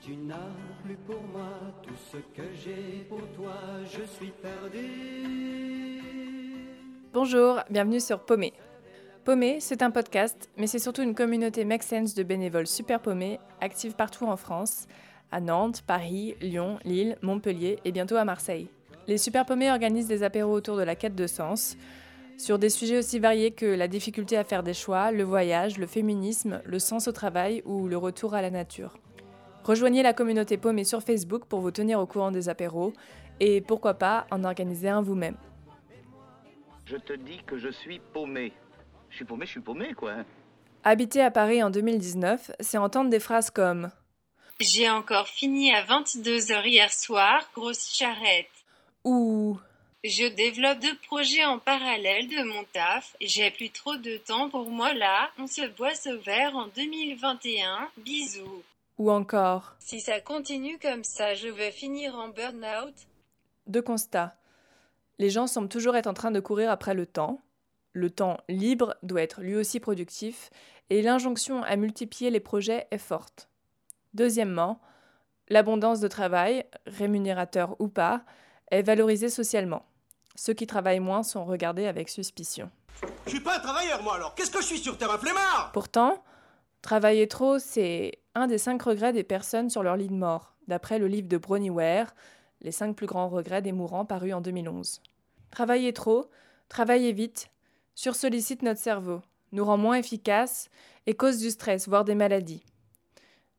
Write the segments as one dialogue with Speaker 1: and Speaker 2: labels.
Speaker 1: tu n'as plus pour moi tout ce que j'ai pour toi, je suis perdu.
Speaker 2: Bonjour, bienvenue sur Paumé. Paumé, c'est un podcast, mais c'est surtout une communauté make sense de bénévoles super paumés, actifs partout en France, à Nantes, Paris, Lyon, Lille, Montpellier et bientôt à Marseille. Les super paumés organisent des apéros autour de la quête de sens, sur des sujets aussi variés que la difficulté à faire des choix, le voyage, le féminisme, le sens au travail ou le retour à la nature. Rejoignez la communauté paumée sur Facebook pour vous tenir au courant des apéros et pourquoi pas en organiser un vous-même.
Speaker 3: Je te dis que je suis paumé. Je suis paumé, je suis paumé, quoi.
Speaker 2: Habiter à Paris en 2019, c'est entendre des phrases comme
Speaker 4: J'ai encore fini à 22h hier soir, grosse charrette.
Speaker 2: ou
Speaker 4: Je développe deux projets en parallèle de mon taf. J'ai plus trop de temps pour moi là. On se boit ce verre en 2021. Bisous.
Speaker 2: Ou encore
Speaker 4: Si ça continue comme ça, je vais finir en burn-out.
Speaker 2: deux constats. Les gens semblent toujours être en train de courir après le temps. Le temps libre doit être lui aussi productif et l'injonction à multiplier les projets est forte. Deuxièmement, l'abondance de travail, rémunérateur ou pas, est valorisée socialement. Ceux qui travaillent moins sont regardés avec suspicion.
Speaker 5: Je suis pas un travailleur, moi, alors qu'est-ce que je suis sur terre, un flemmard?
Speaker 2: Pourtant, travailler trop, c'est un des cinq regrets des personnes sur leur lit de mort, d'après le livre de Bronnie Ware, Les cinq plus grands regrets des mourants, paru en 2011. Travailler trop, travailler vite, sursollicite notre cerveau, nous rend moins efficaces et cause du stress, voire des maladies.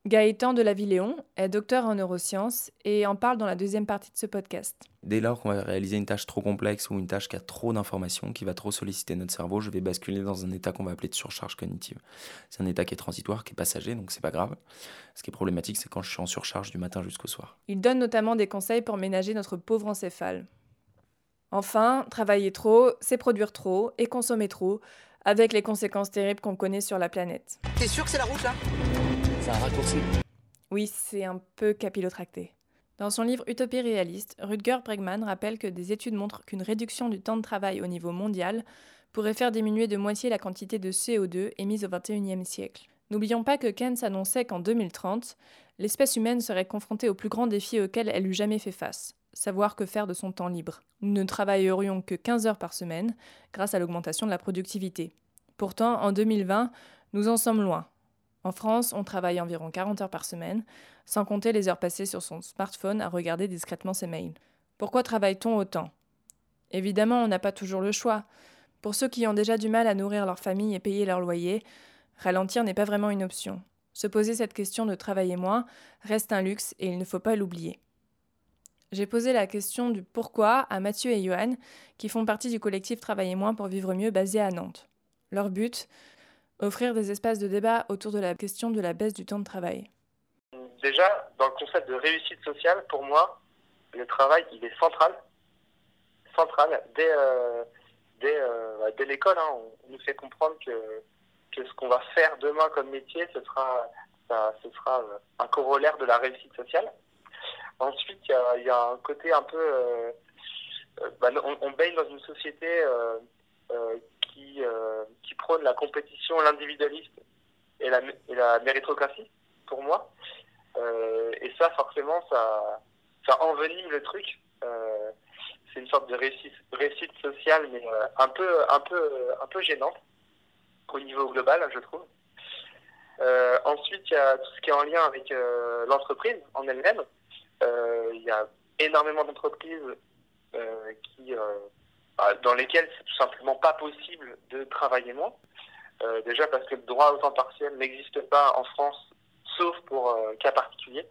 Speaker 2: Gaëtan de la Villéon est docteur en neurosciences et en parle dans la deuxième partie de ce podcast.
Speaker 6: Dès lors qu'on va réaliser une tâche trop complexe ou une tâche qui a trop d'informations, qui va trop solliciter notre cerveau, je vais basculer dans un état qu'on va appeler de surcharge cognitive. C'est un état qui est transitoire, qui est passager, donc c'est pas grave. Ce qui est problématique, c'est quand je suis en surcharge du matin jusqu'au soir.
Speaker 2: Il donne notamment des conseils pour ménager notre pauvre encéphale. Enfin, travailler trop, c'est produire trop et consommer trop, avec les conséquences terribles qu'on connaît sur la planète.
Speaker 5: T'es sûr que c'est la route là?
Speaker 2: Oui, c'est un peu capillotracté. Dans son livre Utopie réaliste, Rutger Bregman rappelle que des études montrent qu'une réduction du temps de travail au niveau mondial pourrait faire diminuer de moitié la quantité de CO2 émise au XXIe siècle. N'oublions pas que Keynes annonçait qu'en 2030, l'espèce humaine serait confrontée au plus grand défi auquel elle eût jamais fait face, savoir que faire de son temps libre. Nous ne travaillerions que 15 heures par semaine grâce à l'augmentation de la productivité. Pourtant, en 2020, nous en sommes loin. En France, on travaille environ 40 heures par semaine, sans compter les heures passées sur son smartphone à regarder discrètement ses mails. Pourquoi travaille-t-on autant? Évidemment, on n'a pas toujours le choix. Pour ceux qui ont déjà du mal à nourrir leur famille et payer leur loyer, ralentir n'est pas vraiment une option. Se poser cette question de travailler moins reste un luxe et il ne faut pas l'oublier. J'ai posé la question du pourquoi à Mathieu et Johan, qui font partie du collectif Travailler moins pour vivre mieux basé à Nantes. Leur but Offrir des espaces de débat autour de la question de la baisse du temps de travail.
Speaker 7: Déjà, dans le concept de réussite sociale, pour moi, le travail, il est central. Central. Dès, euh, dès, euh, dès l'école, hein, on, nous fait comprendre que, que ce qu'on va faire demain comme métier, ce sera, ce sera euh, un corollaire de la réussite sociale. Ensuite, il y a, un côté un peu... bah, on, on baigne dans une société qui, euh, qui prône la compétition, l'individualisme et la, méritocratie, pour moi. Euh, et ça, forcément, ça, envenime le truc. Euh, c'est une sorte de réussite, réussite sociale, mais un peu, un peu, un peu gênante au niveau global, je trouve. Ensuite, il y a tout ce qui est en lien avec l'entreprise en elle-même. Il y a énormément d'entreprises qui, dans lesquelles c'est tout simplement pas possible de travailler moins. Euh, déjà parce que le droit au temps partiel n'existe pas en France, sauf pour euh, cas particuliers.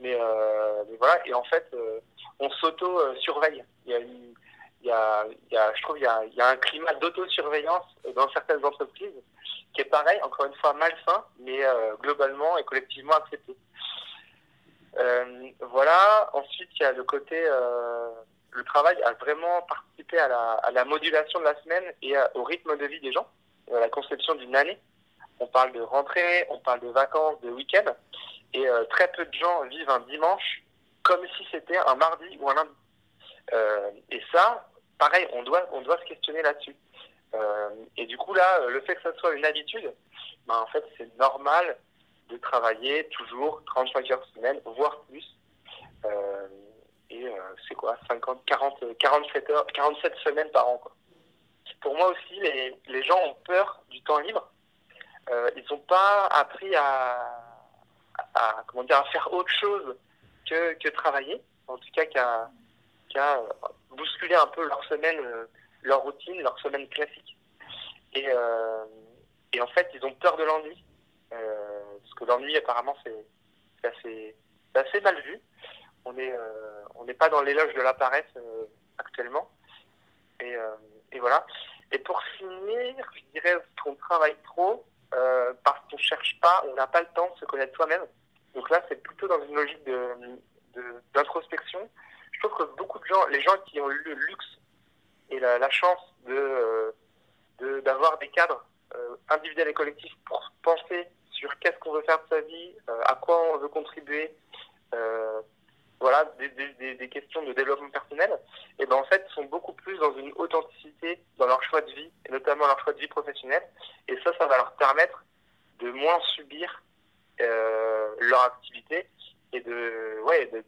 Speaker 7: Mais, euh, mais voilà, et en fait, euh, on s'auto-surveille. Il y a une, il y a, il y a, je trouve, il y y a un climat d'autosurveillance dans certaines entreprises qui est pareil, encore une fois malsain, mais euh, globalement et collectivement accepté. Euh, voilà. Ensuite, il y a le côté, euh, le travail a vraiment participé à la, modulation de la semaine et au rythme de vie des gens, à la conception d'une année. On parle de rentrée, on parle de vacances, de week-end, et euh, très peu de gens vivent un dimanche comme si c'était un mardi ou un lundi. Euh, et ça, pareil, on doit, se questionner là-dessus. Euh, et du coup, là, le fait que ça soit une habitude, ben, en fait, c'est normal de travailler toujours 35 heures semaine, voire plus. Et c'est quoi 50, 40, 47 heures, 47 semaines par an. Quoi. Pour moi aussi, les, les gens ont peur du temps libre. ils n'ont pas appris à, comment dire, à faire autre chose que, que travailler, en tout cas qu'à qu bousculer un peu leur semaine, leur routine, leur semaine classique. Et, euh, et en fait, ils ont peur de l'ennui, euh, parce que l'ennui, apparemment, c'est assez, assez mal vu. On n'est euh, on n'est pas dans l'éloge de la paresse euh, actuellement. Et, euh, et, voilà. Et pour finir, je dirais qu'on travaille trop parce qu'on cherche pas, on n'a pas le temps de se connaître soi-même. Donc là, c'est plutôt dans une logique d'introspection. De, je trouve que beaucoup de gens, les gens qui ont eu le luxe et la, chance de d'avoir des cadres individuels et collectifs pour penser sur qu'est-ce qu'on veut faire de sa vie, à quoi on veut contribuer, voilà, des, des, des, questions de développement personnel, et ben en fait sont beaucoup plus dans une authenticité dans leur choix de vie, et notamment leur choix de vie professionnelle, et ça, ça va leur permettre de moins subir euh, leur activité et de, ouais, de,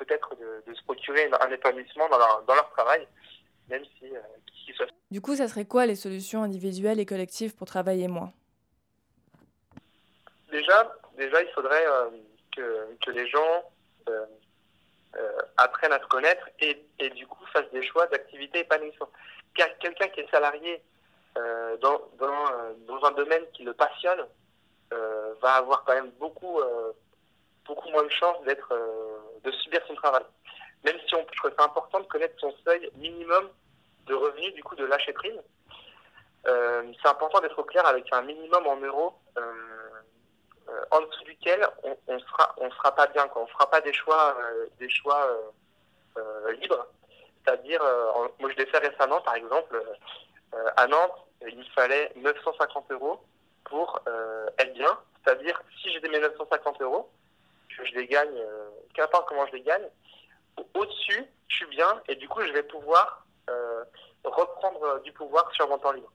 Speaker 7: peut-être de, de, se procurer un épanouissement dans leur, dans leur travail, même si, euh.
Speaker 2: Du coup, ça serait quoi les solutions individuelles et collectives pour travailler moins?
Speaker 7: Déjà, déjà, il faudrait euh, que, que les gens euh, euh, apprennent à se connaître et, et du coup fassent des choix d'activité épanouissantes. Quelqu'un qui est salarié euh, dans, dans, dans, un domaine qui le passionne va avoir quand même beaucoup, beaucoup moins de chances d'être, de subir son travail. Même si on, je trouve c'est important de connaître son seuil minimum de revenus, du coup de lâcher prise. Euh, c'est important d'être au clair avec un minimum en euros euh, euh, en dessous duquel on, on sera pas bien quoi. On fera pas des choix des choix libres. C'est-à-dire, moi je l'ai fait récemment par exemple à Nantes, il me fallait 950 euros pour être bien. C'est-à-dire si j'ai mes 950 euros, que je les gagne, qu'importe comment je les gagne, au-dessus, je suis bien et du coup, je vais pouvoir euh, reprendre du pouvoir sur mon temps libre.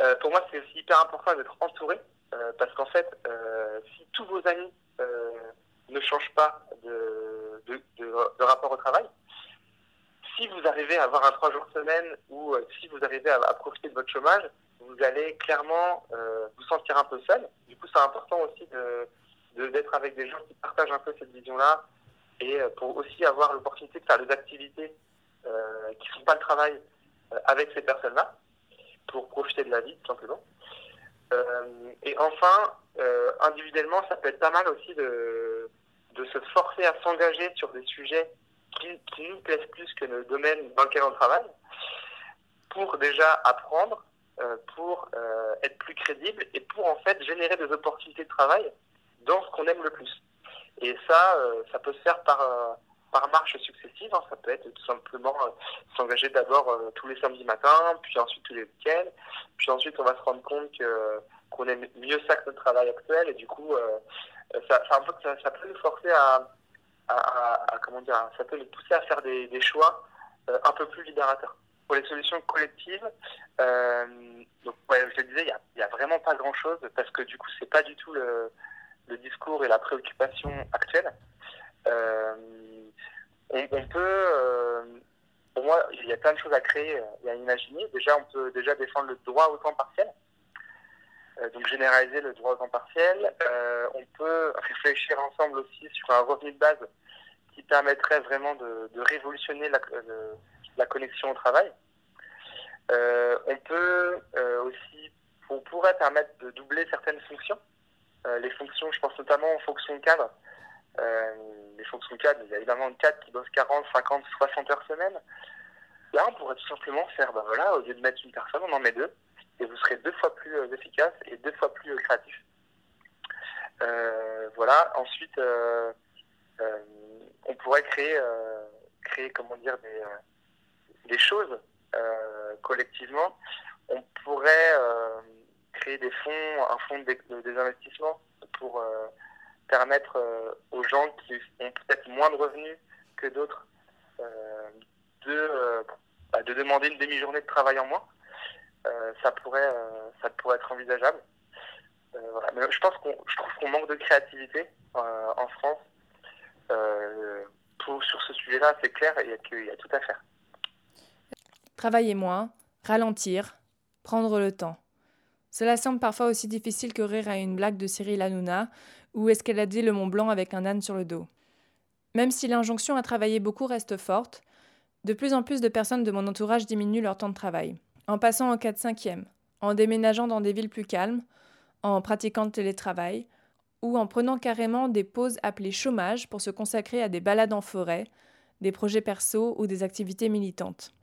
Speaker 7: Euh, pour moi, c'est aussi hyper important d'être entouré euh, parce qu'en fait, si tous vos amis ne changent pas de, rapport au travail, si vous arrivez à avoir un trois jours semaine ou si vous arrivez à, profiter de votre chômage, vous allez clairement vous sentir un peu seul. Du coup, c'est important aussi de d'être avec des gens qui partagent un peu cette vision-là, et pour aussi avoir l'opportunité de faire des activités euh, qui ne font pas le travail euh, avec ces personnes-là, pour profiter de la vie, tout simplement. Euh, et enfin, individuellement, ça peut être pas mal aussi de, de se forcer à s'engager sur des sujets qui, nous plaisent plus que le domaine dans lequel on travaille, pour déjà apprendre, euh, pour euh, être plus crédible et pour en fait générer des opportunités de travail dans ce qu'on aime le plus. Et ça, euh, ça peut se faire par, par marche successive. Hein. Ça peut être tout simplement s'engager d'abord tous les samedis matins, puis ensuite tous les week-ends, puis ensuite on va se rendre compte que qu'on aime mieux ça que notre travail actuel et du coup ça, ça, ça, peut nous forcer à, comment dire ça peut nous pousser à faire des, choix euh, un peu plus libérateurs pour les solutions collectives euh, donc ouais, je le disais il y a, vraiment pas grand chose parce que du coup c'est pas du tout le, discours et la préoccupation actuelle euh, on, peut pour moi il y a plein de choses à créer et à imaginer déjà on peut déjà défendre le droit au temps partiel euh, donc généraliser le droit au temps partiel. Euh, on peut réfléchir ensemble aussi sur un revenu de base qui permettrait vraiment de, révolutionner la, connexion au travail. Euh, on peut aussi, on pourrait permettre de doubler certaines fonctions. les fonctions, je pense notamment aux fonctions cadres. Les fonctions cadres, il y a évidemment une cadre qui bosse 40, 50, 60 heures semaine. Là, on pourrait tout simplement faire, ben voilà, au lieu de mettre une personne, on en met deux et vous serez deux fois plus euh, efficace et deux fois plus euh, créatif. Euh, voilà. Ensuite, euh, euh, on pourrait créer, euh, créer comment dire des, choses collectivement. On pourrait créer des fonds, un fonds de, des investissements pour permettre aux gens qui ont peut-être moins de revenus que d'autres de, bah, de demander une demi-journée de travail en moins. Euh, ça pourrait euh, ça pourrait être envisageable. Mais je pense qu'on, je trouve qu'on manque de créativité en France. Pour, sur ce sujet-là, c'est clair, il y, y a tout à faire.
Speaker 2: Travailler moins, ralentir, prendre le temps. Cela semble parfois aussi difficile que rire à une blague de Cyril Hanouna ou escalader le Mont Blanc avec un âne sur le dos? Même si l'injonction à travailler beaucoup reste forte, de plus en plus de personnes de mon entourage diminuent leur temps de travail, en passant au 4-5e, en déménageant dans des villes plus calmes, en pratiquant le télétravail, ou en prenant carrément des pauses appelées chômage pour se consacrer à des balades en forêt, des projets perso ou des activités militantes.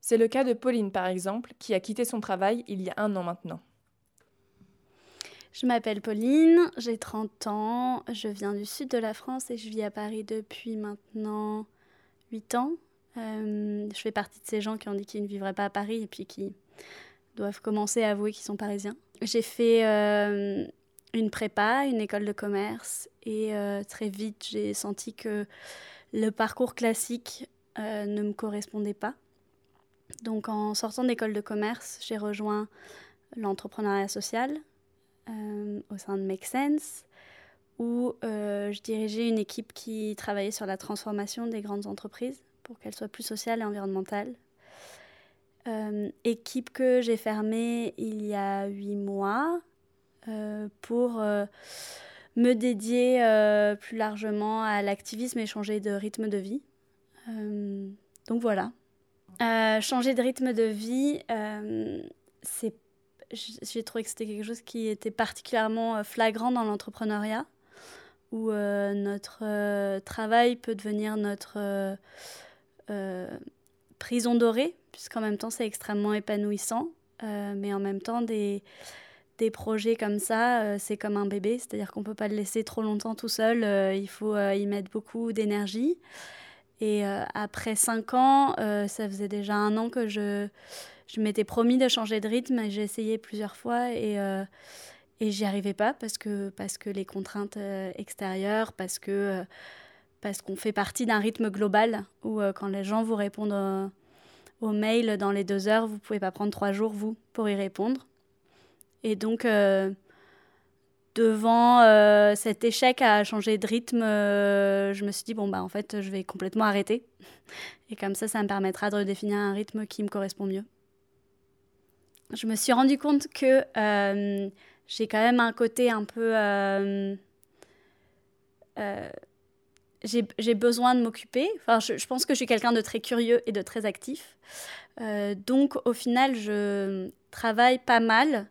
Speaker 2: C'est le cas de Pauline, par exemple, qui a quitté son travail il y a un an maintenant.
Speaker 8: Je m'appelle Pauline, j'ai 30 ans, je viens du sud de la France et je vis à Paris depuis maintenant 8 ans. Euh, je fais partie de ces gens qui ont dit qu'ils ne vivraient pas à Paris et puis qui doivent commencer à avouer qu'ils sont parisiens. J'ai fait euh, une prépa, une école de commerce et euh, très vite j'ai senti que le parcours classique ne me correspondait pas. Donc en sortant d'école de commerce, j'ai rejoint l'entrepreneuriat social euh, au sein de Make Sense, où euh, je dirigeais une équipe qui travaillait sur la transformation des grandes entreprises pour qu'elles soient plus sociales et environnementales. Euh, équipe que j'ai fermée il y a huit mois pour me dédier plus largement à l'activisme et changer de rythme de vie. donc voilà. changer de rythme de vie, c'est j'ai trouvé que c'était quelque chose qui était particulièrement euh, flagrant dans l'entrepreneuriat, où euh, notre euh, travail peut devenir notre prison dorée, puisqu'en même temps c'est extrêmement épanouissant, mais en même temps des, des projets comme ça, c'est comme un bébé, c'est-à-dire qu'on ne peut pas le laisser trop longtemps tout seul, il faut y mettre beaucoup d'énergie. Et après cinq ans, ça faisait déjà un an que je je m'étais promis de changer de rythme. J'ai essayé plusieurs fois et, euh, et j'y arrivais pas parce que, parce que les contraintes euh, extérieures, parce que euh, parce qu'on fait partie d'un rythme global où quand les gens vous répondent au mail dans les deux heures, vous pouvez pas prendre trois jours, vous, pour y répondre. Et donc, devant cet échec à changer de rythme, je me suis dit, bon, bah, en fait, je vais complètement arrêter. Et comme ça, ça me permettra de redéfinir un rythme qui me correspond mieux je me suis rendu compte que euh, j'ai quand même un côté un peu... Euh, euh, j'ai besoin de m'occuper. Enfin, je, pense que je suis quelqu'un de très curieux et de très actif. donc, au final, je travaille pas mal.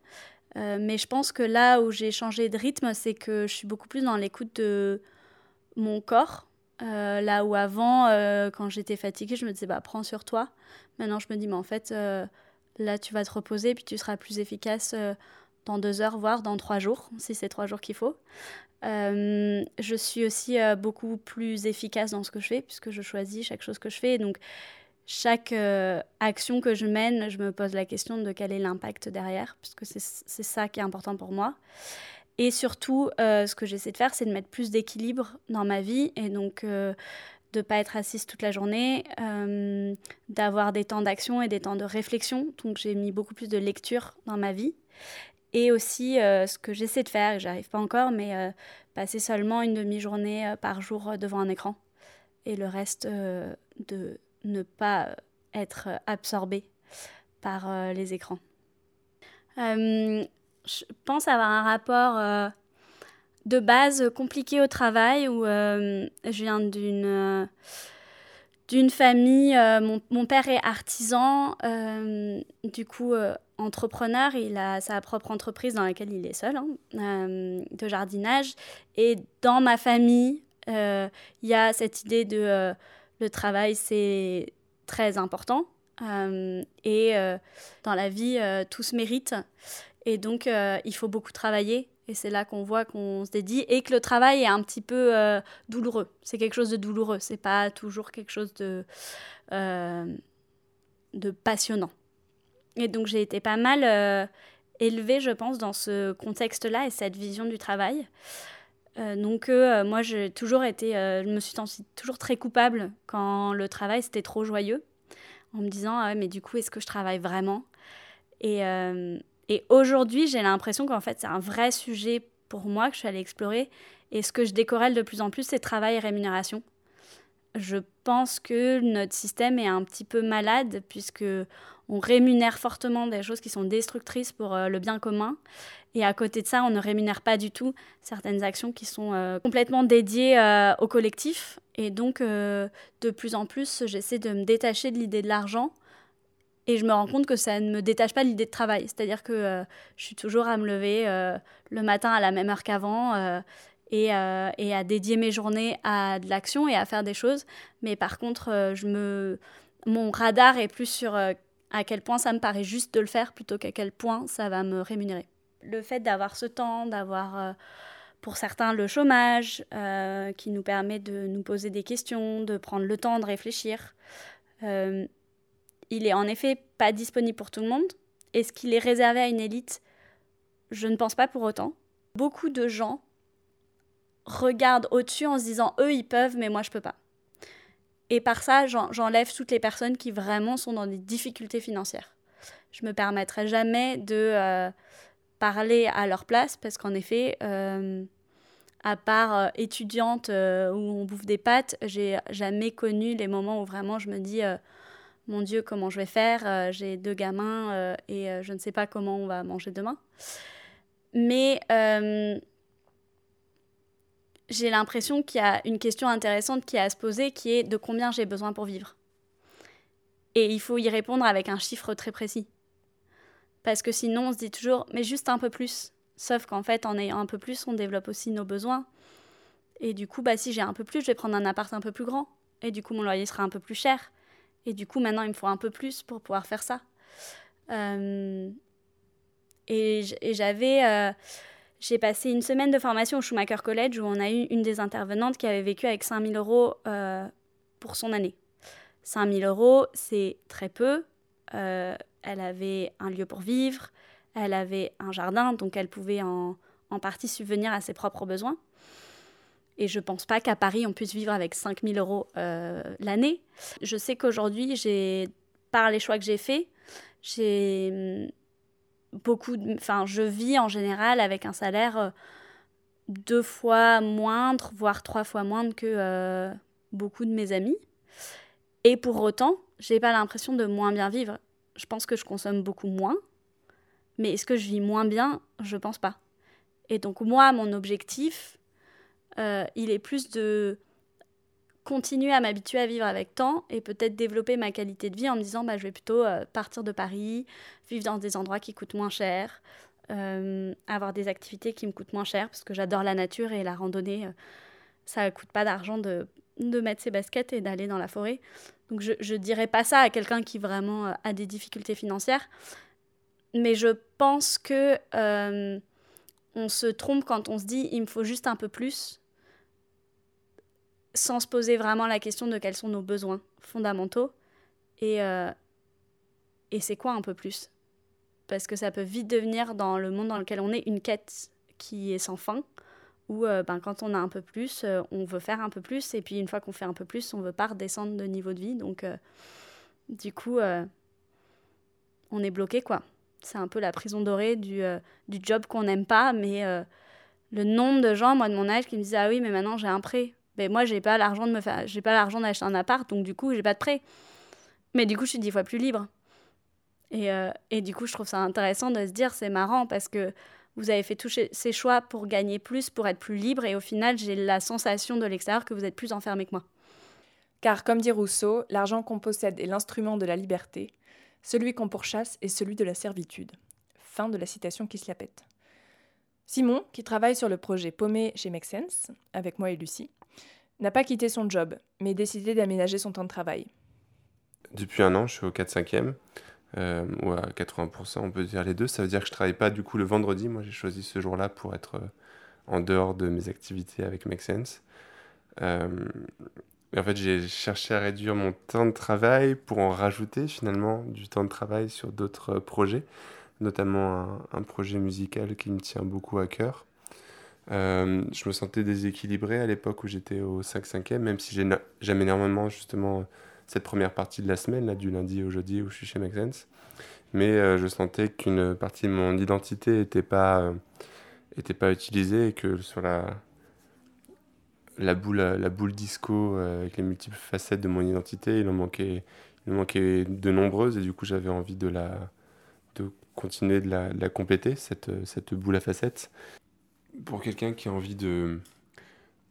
Speaker 8: mais je pense que là où j'ai changé de rythme, c'est que je suis beaucoup plus dans l'écoute de mon corps. là où avant, quand j'étais fatiguée, je me disais, bah, prends sur toi. Maintenant, je me dis, mais en fait, Là, tu vas te reposer, puis tu seras plus efficace euh, dans deux heures, voire dans trois jours, si c'est trois jours qu'il faut. Euh, je suis aussi euh, beaucoup plus efficace dans ce que je fais, puisque je choisis chaque chose que je fais. donc, chaque action que je mène, je me pose la question de quel est l'impact derrière, puisque c'est ça qui est important pour moi. Et surtout, ce que j'essaie de faire, c'est de mettre plus d'équilibre dans ma vie. Et donc, de ne pas être assise toute la journée, euh, d'avoir des temps d'action et des temps de réflexion. Donc j'ai mis beaucoup plus de lecture dans ma vie. Et aussi euh, ce que j'essaie de faire, j'arrive pas encore, mais euh, passer seulement une demi-journée par jour devant un écran. Et le reste de ne pas être absorbé par les écrans. je pense avoir un rapport de base compliqué au travail où euh, je viens d'une euh, d'une famille. Euh, mon, père est artisan, du coup entrepreneur. Il a sa propre entreprise dans laquelle il est seul, hein, de jardinage. Et dans ma famille, il y a cette idée de le travail, c'est très important. et dans la vie, tout se mérite. Et donc, il faut beaucoup travailler et c'est là qu'on voit qu'on se dédie et que le travail est un petit peu euh, douloureux. C'est quelque chose de douloureux. C'est pas toujours quelque chose de, euh, passionnant. Et donc j'ai été pas mal euh, élevée, je pense, dans ce contexte-là et cette vision du travail. donc moi, j'ai toujours été, je me suis toujours très coupable quand le travail c'était trop joyeux, en me disant ah mais du coup est-ce que je travaille vraiment? Et aujourd'hui, j'ai l'impression qu'en fait, c'est un vrai sujet pour moi que je suis allée explorer. Et ce que je décorèle de plus en plus, c'est travail et rémunération. Je pense que notre système est un petit peu malade puisque on rémunère fortement des choses qui sont destructrices pour euh, le bien commun. Et à côté de ça, on ne rémunère pas du tout certaines actions qui sont euh, complètement dédiées euh, au collectif. Et donc, de plus en plus, j'essaie de me détacher de l'idée de l'argent. Et je me rends compte que ça ne me détache pas de l'idée de travail. C'est-à-dire que je suis toujours à me lever le matin à la même heure qu'avant et, et, à dédier mes journées à de l'action et à faire des choses. Mais par contre, mon radar est plus sur à quel point ça me paraît juste de le faire plutôt qu'à quel point ça va me rémunérer. Le fait d'avoir ce temps, d'avoir euh, pour certains le chômage, euh, qui nous permet de nous poser des questions, de prendre le temps de réfléchir, euh, il est en effet pas disponible pour tout le monde. Est-ce qu'il est réservé à une élite? Je ne pense pas pour autant. Beaucoup de gens regardent au-dessus en se disant eux ils peuvent mais moi je peux pas. Et par ça, j'enlève toutes les personnes qui vraiment sont dans des difficultés financières. Je me permettrai jamais de euh, parler à leur place parce qu'en effet, euh, à part euh, étudiante où on bouffe des pâtes, j'ai jamais connu les moments où vraiment je me dis mon Dieu, comment je vais faire? J'ai deux gamins et je ne sais pas comment on va manger demain. Mais j'ai l'impression qu'il y a une question intéressante qui est à se poser, qui est de combien j'ai besoin pour vivre. Et il faut y répondre avec un chiffre très précis. Parce que sinon, on se dit toujours, mais juste un peu plus. Sauf qu'en fait, en ayant un peu plus, on développe aussi nos besoins. Et du coup, bah, si j'ai un peu plus, je vais prendre un appart un peu plus grand. Et du coup, mon loyer sera un peu plus cher. Et du coup, maintenant, il me faut un peu plus pour pouvoir faire ça. Euh, et j'avais... Euh, j'ai passé une semaine de formation au Schumacher College où on a eu une des intervenantes qui avait vécu avec 5000 euros euh, pour son année. 5000 euros, c'est très peu. Elle avait un lieu pour vivre, elle avait un jardin, donc elle pouvait en, en partie subvenir à ses propres besoins. Et je ne pense pas qu'à Paris, on puisse vivre avec 5000 euros euh, l'année. Je sais qu'aujourd'hui, par les choix que j'ai faits, j'ai beaucoup, enfin, je vis en général avec un salaire euh, deux fois moindre, voire trois fois moindre que euh, beaucoup de mes amis. Et pour autant, j'ai pas l'impression de moins bien vivre. Je pense que je consomme beaucoup moins, mais est-ce que je vis moins bien? Je pense pas. Et donc moi, mon objectif, euh, il est plus de continuer à m'habituer à vivre avec temps et peut-être développer ma qualité de vie en me disant bah, je vais plutôt euh, partir de Paris, vivre dans des endroits qui coûtent moins cher, euh, avoir des activités qui me coûtent moins cher parce que j'adore la nature et la randonnée. Ça ne coûte pas d'argent de, de, mettre ses baskets et d'aller dans la forêt. Donc je ne dirais pas ça à quelqu'un qui vraiment a des difficultés financières. Mais je pense que on se trompe quand on se dit il me faut juste un peu plus sans se poser vraiment la question de quels sont nos besoins fondamentaux et, euh, et c'est quoi un peu plus? Parce que ça peut vite devenir dans le monde dans lequel on est une quête qui est sans fin, où euh, ben, quand on a un peu plus, euh, on veut faire un peu plus, et puis une fois qu'on fait un peu plus, on veut pas redescendre de niveau de vie. Donc du coup, on est bloqué quoi. C'est un peu la prison dorée du, du job qu'on n'aime pas, mais le nombre de gens, moi de mon âge, qui me disent Ah oui, mais maintenant j'ai un prêt ben moi j'ai pas l'argent de me j'ai pas l'argent d'acheter un appart donc du coup j'ai pas de prêt. Mais du coup je suis dix fois plus libre. Et, euh, et du coup je trouve ça intéressant de se dire c'est marrant parce que vous avez fait tous ces choix pour gagner plus pour être plus libre et au final j'ai la sensation de l'extérieur que vous êtes plus enfermé que moi.
Speaker 2: Car comme dit Rousseau l'argent qu'on possède est l'instrument de la liberté celui qu'on pourchasse est celui de la servitude. Fin de la citation qui se la pète. Simon, qui travaille sur le projet Paumé chez Make Sense, avec moi et Lucie, n'a pas quitté son job, mais décidé d'aménager son temps de travail.
Speaker 9: Depuis un an, je suis au 4-5e, euh, ou à 80%, on peut dire les deux. Ça veut dire que je travaille pas du coup le vendredi. Moi, j'ai choisi ce jour-là pour être euh, en dehors de mes activités avec Make Sense. Euh, en fait, j'ai cherché à réduire mon temps de travail pour en rajouter finalement du temps de travail sur d'autres projets, notamment un, projet musical qui me tient beaucoup à cœur. Euh, je me sentais déséquilibré à l'époque où j'étais au 5-5e, même si j'aime énormément justement cette première partie de la semaine, là, du lundi au jeudi où je suis chez Make mais je sentais qu'une partie de mon identité n'était pas, était pas utilisée et que sur la, la, boule, la boule disco avec les multiples facettes de mon identité, il en manquait, il en manquait de nombreuses et du coup j'avais envie de la de continuer de la, de la compléter, cette, cette boule à facettes. Pour quelqu'un qui a envie de,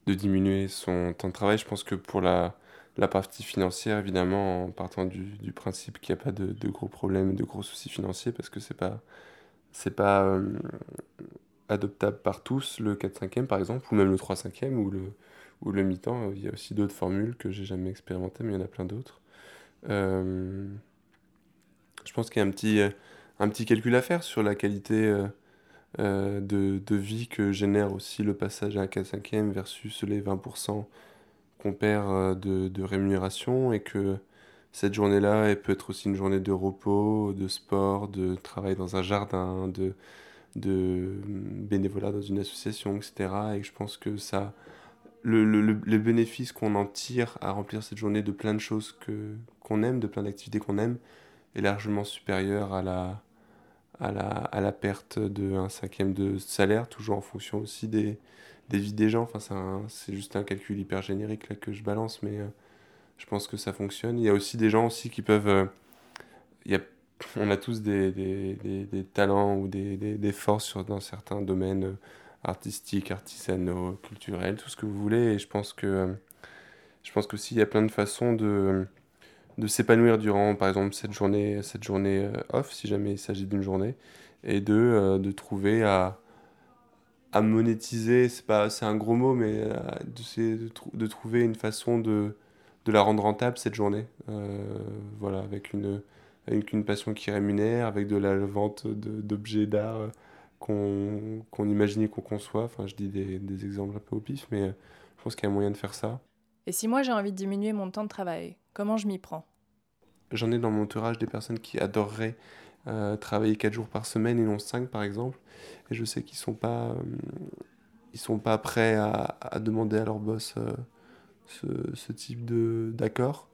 Speaker 9: de diminuer son temps de travail, je pense que pour la, la partie financière, évidemment, en partant du, du principe qu'il n'y a pas de, de, gros problèmes, de gros soucis financiers, parce que c'est pas, c'est pas euh, adoptable par tous, le 4-5e par exemple, ou même le 3-5e, ou le, ou le mi-temps. Il y a aussi d'autres formules que j'ai jamais expérimentées, mais il y en a plein d'autres. Euh, je pense qu'il y a un petit, un petit calcul à faire sur la qualité euh, euh, de, de, vie que génère aussi le passage à un 4-5e versus les 20% qu'on perd euh, de, de, rémunération et que cette journée-là, elle peut être aussi une journée de repos, de sport, de travail dans un jardin, de, de bénévolat dans une association, etc. Et je pense que ça, le, le, le bénéfice qu'on en tire à remplir cette journée de plein de choses que, qu'on aime, de plein d'activités qu'on aime, est largement supérieur à la, à la, à la perte d'un cinquième de salaire, toujours en fonction aussi des, des vies des gens. Enfin, c'est juste un calcul hyper générique là, que je balance, mais euh, je pense que ça fonctionne. Il y a aussi des gens aussi qui peuvent... Euh, il y a, on a tous des, des, des, talents ou des, des, forces sur, dans certains domaines euh, artistiques, artisanaux, culturels, tout ce que vous voulez. Et je pense que... je pense qu'aussi il y a plein de façons de de s'épanouir durant, par exemple, cette journée, cette journée euh, off, si jamais il s'agit d'une journée, et de, euh, de trouver à, à monétiser, c'est un gros mot, mais euh, de, de, de, trouver une façon de, de la rendre rentable cette journée. voilà, avec une, avec une passion qui rémunère, avec de la vente d'objets d'art qu'on qu'on imagine et qu'on conçoit. Enfin, je dis des, des exemples un peu au pif, mais je pense qu'il y a moyen de faire ça.
Speaker 2: Et si moi j'ai envie de diminuer mon temps de travail, comment je m'y prends?
Speaker 9: J'en ai dans mon entourage des personnes qui adoreraient euh, travailler 4 jours par semaine et non 5 par exemple. Et je sais qu'ils sont pas, euh, sont pas prêts à, demander à leur boss euh, ce, type d'accord.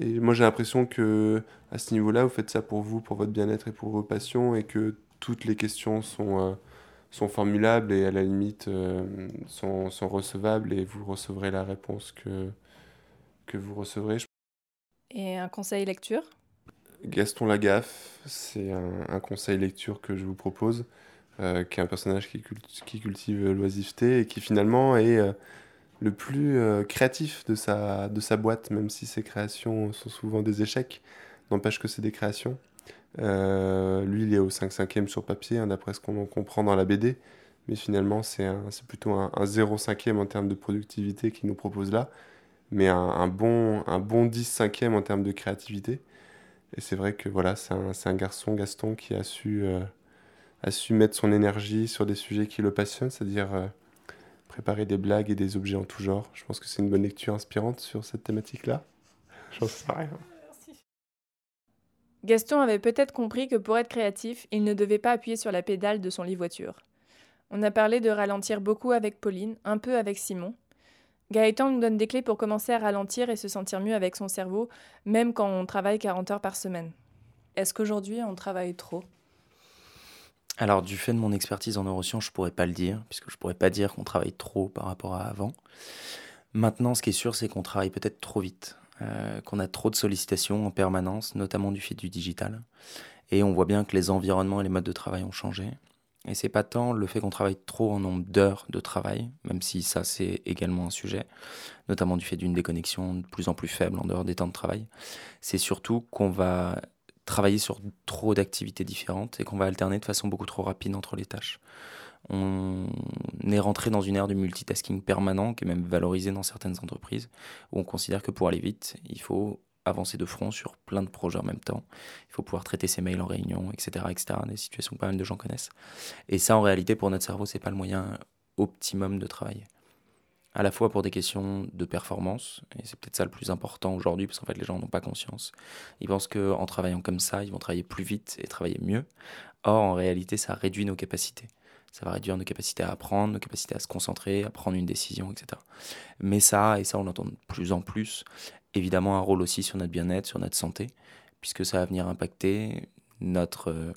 Speaker 9: Et moi j'ai l'impression que à ce niveau-là, vous faites ça pour vous, pour votre bien-être et pour vos passions, et que toutes les questions sont sont formulables et à la limite sont, sont, recevables et vous recevrez la réponse que, que vous recevrez.
Speaker 2: Et un conseil lecture?
Speaker 9: Gaston Lagaffe, c'est un, conseil lecture que je vous propose, euh, qui est un personnage qui, cult qui cultive l'oisiveté et qui finalement est euh, le plus euh, créatif de sa, de sa boîte, même si ses créations sont souvent des échecs, n'empêche que c'est des créations. Lui, il est au 5-5e sur papier, hein, d'après ce qu'on comprend dans la BD. Mais finalement, c'est plutôt un, un 0-5e en termes de productivité qu'il nous propose là. Mais un, bon, un bon 10-5e en termes de créativité. Et c'est vrai que voilà, c'est un, un, garçon, Gaston, qui a su, euh, a su mettre son énergie sur des sujets qui le passionnent, c'est-à-dire euh, préparer des blagues et des objets en tout genre. Je pense que c'est une bonne lecture inspirante sur cette thématique-là. J'en sais rien.
Speaker 2: Gaston avait peut-être compris que pour être créatif, il ne devait pas appuyer sur la pédale de son lit-voiture. On a parlé de ralentir beaucoup avec Pauline, un peu avec Simon. Gaëtan nous donne des clés pour commencer à ralentir et se sentir mieux avec son cerveau, même quand on travaille 40 heures par semaine. Est-ce qu'aujourd'hui on travaille trop?
Speaker 6: Alors, du fait de mon expertise en neurosciences, je pourrais pas le dire, puisque je pourrais pas dire qu'on travaille trop par rapport à avant. Maintenant, ce qui est sûr, c'est qu'on travaille peut-être trop vite euh, qu'on a trop de sollicitations en permanence, notamment du fait du digital. Et on voit bien que les environnements et les modes de travail ont changé. Et c'est pas tant le fait qu'on travaille trop en nombre d'heures de travail, même si ça c'est également un sujet, notamment du fait d'une déconnexion de plus en plus faible en dehors des temps de travail. C'est surtout qu'on va travailler sur trop d'activités différentes et qu'on va alterner de façon beaucoup trop rapide entre les tâches on est rentré dans une ère du multitasking permanent qui est même valorisé dans certaines entreprises où on considère que pour aller vite, il faut avancer de front sur plein de projets en même temps. Il faut pouvoir traiter ses mails en réunion, etc., etc. Des situations que pas mal de gens connaissent. Et ça, en réalité, pour notre cerveau, c'est pas le moyen optimum de travailler. À la fois pour des questions de performance, et c'est peut-être ça le plus important aujourd'hui, parce qu'en fait, les gens n'ont pas conscience. Ils pensent qu'en travaillant comme ça, ils vont travailler plus vite et travailler mieux. Or, en réalité, ça réduit nos capacités ça va réduire nos capacités à apprendre, nos capacités à se concentrer, à prendre une décision, etc. Mais ça, et ça on l'entend de plus en plus, évidemment un rôle aussi sur notre bien-être, sur notre santé, puisque ça va venir impacter notre,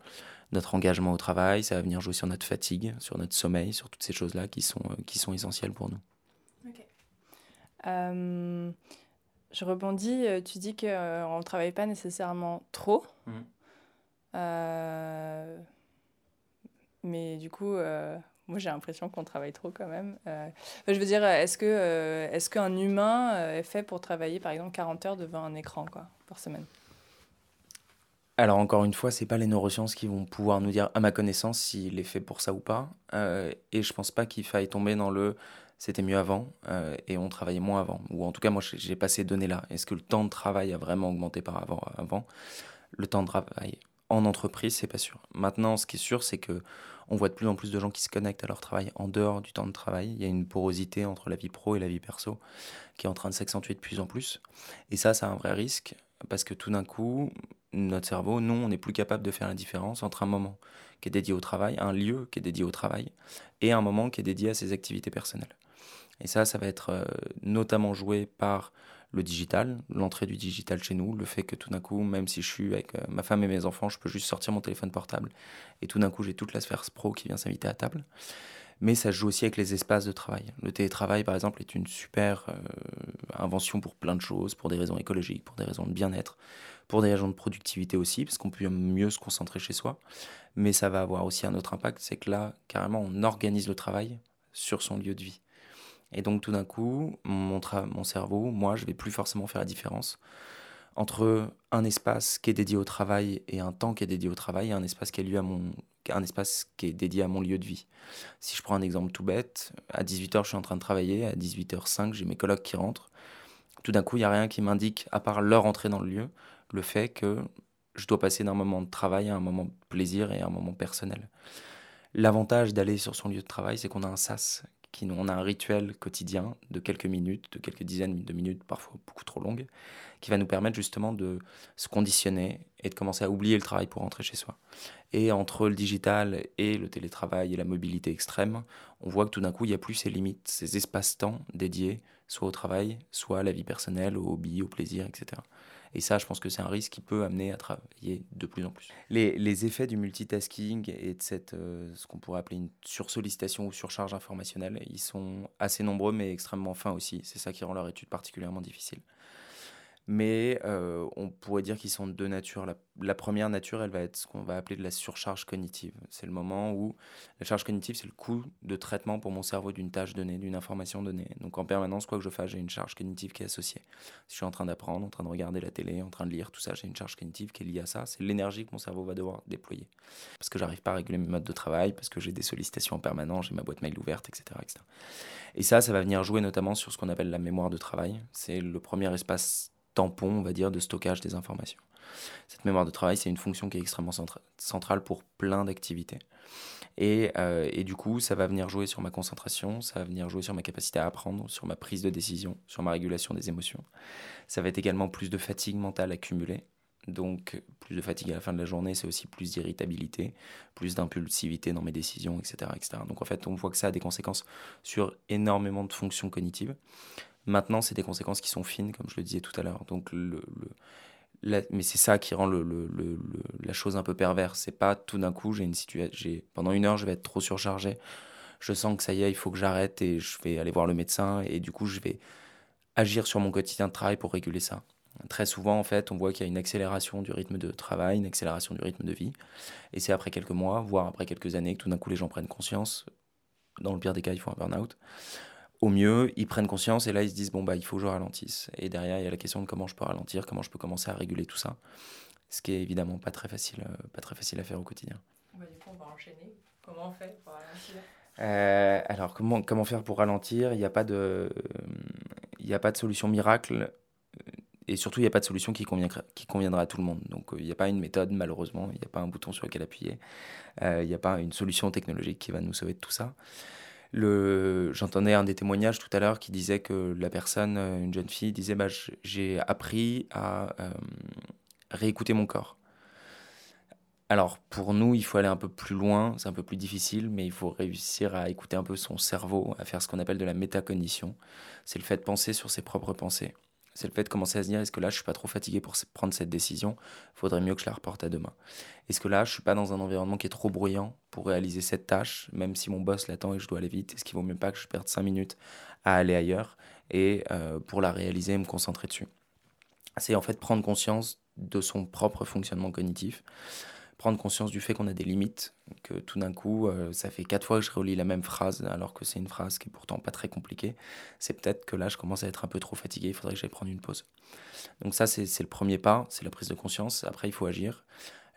Speaker 6: notre engagement au travail, ça va venir jouer sur notre fatigue, sur notre sommeil, sur toutes ces choses-là qui sont, qui sont essentielles pour nous.
Speaker 2: je rebondis, tu dis qu'on ne travaille pas nécessairement trop. Mmh. mais du coup, moi, j'ai l'impression qu'on travaille trop quand même. Euh, je veux dire, est-ce euh, est-ce qu'un humain euh, est fait pour travailler, par exemple, 40 heures devant un écran quoi, par semaine?
Speaker 6: Alors encore une fois, c'est pas les neurosciences qui vont pouvoir nous dire, à ma connaissance, s'il est fait pour ça ou pas. et je pense pas qu'il faille tomber dans le c'était mieux avant et on travaillait moins avant. Ou en tout cas, moi, j'ai pas ces données-là. Est-ce que le temps de travail a vraiment augmenté par avant, avant? Le temps de travail en entreprise, c'est pas sûr. Maintenant, ce qui est sûr, c'est que on voit de plus en plus de gens qui se connectent à leur travail en dehors du temps de travail. Il y a une porosité entre la vie pro et la vie perso qui est en train de s'accentuer de plus en plus. Et ça, c'est un vrai risque parce que tout d'un coup, notre cerveau, nous, on n'est plus capable de faire la différence entre un moment qui est dédié au travail, un lieu qui est dédié au travail, et un moment qui est dédié à ses activités personnelles. Et ça, ça va être euh, notamment joué par le digital, l'entrée du digital chez nous, le fait que tout d'un coup, même si je suis avec euh, ma femme et mes enfants, je peux juste sortir mon téléphone portable et tout d'un coup j'ai toute la sphère pro qui vient s'inviter à table. Mais ça joue aussi avec les espaces de travail. Le télétravail, par exemple, est une super euh, invention pour plein de choses, pour des raisons écologiques, pour des raisons de bien-être, pour des raisons de productivité aussi, parce qu'on peut mieux se concentrer chez soi. Mais ça va avoir aussi un autre impact, c'est que là, carrément, on organise le travail sur son lieu de vie. Et donc tout d'un coup, mon, mon cerveau, moi, je vais plus forcément faire la différence entre un espace qui est dédié au travail et un temps qui est dédié au travail et un espace qui est, à mon, un espace qui est dédié à mon lieu de vie. Si je prends un exemple tout bête, à 18h je suis en train de travailler, à 18h05 j'ai mes collègues qui rentrent. Tout d'un coup, il n'y a rien qui m'indique, à part leur entrée dans le lieu, le fait que je dois passer d'un moment de travail à un moment de plaisir et à un moment personnel. L'avantage d'aller sur son lieu de travail, c'est qu'on a un sas qui, on a un rituel quotidien de quelques minutes, de quelques dizaines de minutes, parfois beaucoup trop longues, qui va nous permettre justement de se conditionner et de commencer à oublier le travail pour rentrer chez soi. Et entre le digital et le télétravail et la mobilité extrême, on voit que tout d'un coup, il n'y a plus ces limites, ces espaces-temps dédiés soit au travail, soit à la vie personnelle, au hobby, au plaisir, etc. Et ça, je pense que c'est un risque qui peut amener à travailler de plus en plus. Les, les effets du multitasking et de cette, euh, ce qu'on pourrait appeler une sursollicitation ou surcharge informationnelle, ils sont assez nombreux mais extrêmement fins aussi. C'est ça qui rend leur étude particulièrement difficile mais euh, on pourrait dire qu'ils sont de deux natures. La, première nature, elle va être ce qu'on va appeler de la surcharge cognitive. C'est le moment où la charge cognitive, c'est le coût de traitement pour mon cerveau d'une tâche donnée, d'une information donnée. Donc en permanence, quoi que je fasse, j'ai une charge cognitive qui est associée. Si je suis en train d'apprendre, en train de regarder la télé, en train de lire, tout ça, j'ai une charge cognitive qui est liée à ça. C'est l'énergie que mon cerveau va devoir déployer. Parce que j'arrive pas à réguler mes modes de travail, parce que j'ai des sollicitations en permanence, j'ai ma boîte mail ouverte, etc., etc. Et ça, ça va venir jouer notamment sur ce qu'on appelle la mémoire de travail. C'est le premier espace tampon, on va dire, de stockage des informations. Cette mémoire de travail, c'est une fonction qui est extrêmement centrale pour plein d'activités. Et, euh, et, du coup, ça va venir jouer sur ma concentration, ça va venir jouer sur ma capacité à apprendre, sur ma prise de décision, sur ma régulation des émotions. Ça va être également plus de fatigue mentale accumulée. Donc, plus de fatigue à la fin de la journée, c'est aussi plus d'irritabilité, plus d'impulsivité dans mes décisions, etc., etc. Donc, en fait, on voit que ça a des conséquences sur énormément de fonctions cognitives. Maintenant, c'est des conséquences qui sont fines, comme je le disais tout à l'heure. Donc, le, mais c'est ça qui rend le, la chose un peu perverse. C'est pas tout d'un coup, j'ai une situation, pendant une heure, je vais être trop surchargé. Je sens que ça y est, il faut que j'arrête et je vais aller voir le médecin. Et du coup, je vais agir sur mon quotidien de travail pour réguler ça. Très souvent, en fait, on voit qu'il y a une accélération du rythme de travail, une accélération du rythme de vie. Et c'est après quelques mois, voire après quelques années, que tout d'un coup, les gens prennent conscience. Dans le pire des cas, ils font un burn-out au mieux, ils prennent conscience et là ils se disent bon bah il faut que je ralentisse. Et derrière il y a la question de comment je peux ralentir, comment je peux commencer à réguler tout ça. Ce qui est évidemment pas très facile, euh, pas très facile à faire au quotidien.
Speaker 2: Bah, du coup on va enchaîner. Comment on fait pour ralentir?
Speaker 6: Euh, Alors comment, comment faire pour ralentir? Il n'y a pas de, il a pas de solution miracle. Et surtout, il n'y a pas de solution qui, convient, qui conviendra à tout le monde. Donc, il n'y a pas une méthode, malheureusement. Il n'y a pas un bouton sur lequel appuyer. Il n'y a pas une solution technologique qui va nous sauver de tout ça. J'entendais un des témoignages tout à l'heure qui disait que la personne, euh, une jeune fille, disait bah, J'ai appris à euh, réécouter mon corps. Alors pour nous, il faut aller un peu plus loin, c'est un peu plus difficile, mais il faut réussir à écouter un peu son cerveau, à faire ce qu'on appelle de la métacognition. C'est le fait de penser sur ses propres pensées. C'est le fait de commencer à se dire est-ce que là je suis pas trop fatigué pour prendre cette décision? Faudrait mieux que je la reporte à demain. Est-ce que là je suis pas dans un environnement qui est trop bruyant pour réaliser cette tâche, même si mon boss l'attend et que je dois aller vite? Est-ce qu'il vaut mieux pas que je perde 5 minutes à aller ailleurs et euh, pour la réaliser et me concentrer dessus? C'est en fait prendre conscience de son propre fonctionnement cognitif prendre conscience du fait qu'on a des limites, que tout d'un coup, euh, ça fait quatre fois que je relis la même phrase, alors que c'est une phrase qui est pourtant pas très compliquée, c'est peut-être que là, je commence à être un peu trop fatigué, il faudrait que j'aille prendre une pause. Donc ça, c'est le premier pas, c'est la prise de conscience. Après, il faut agir.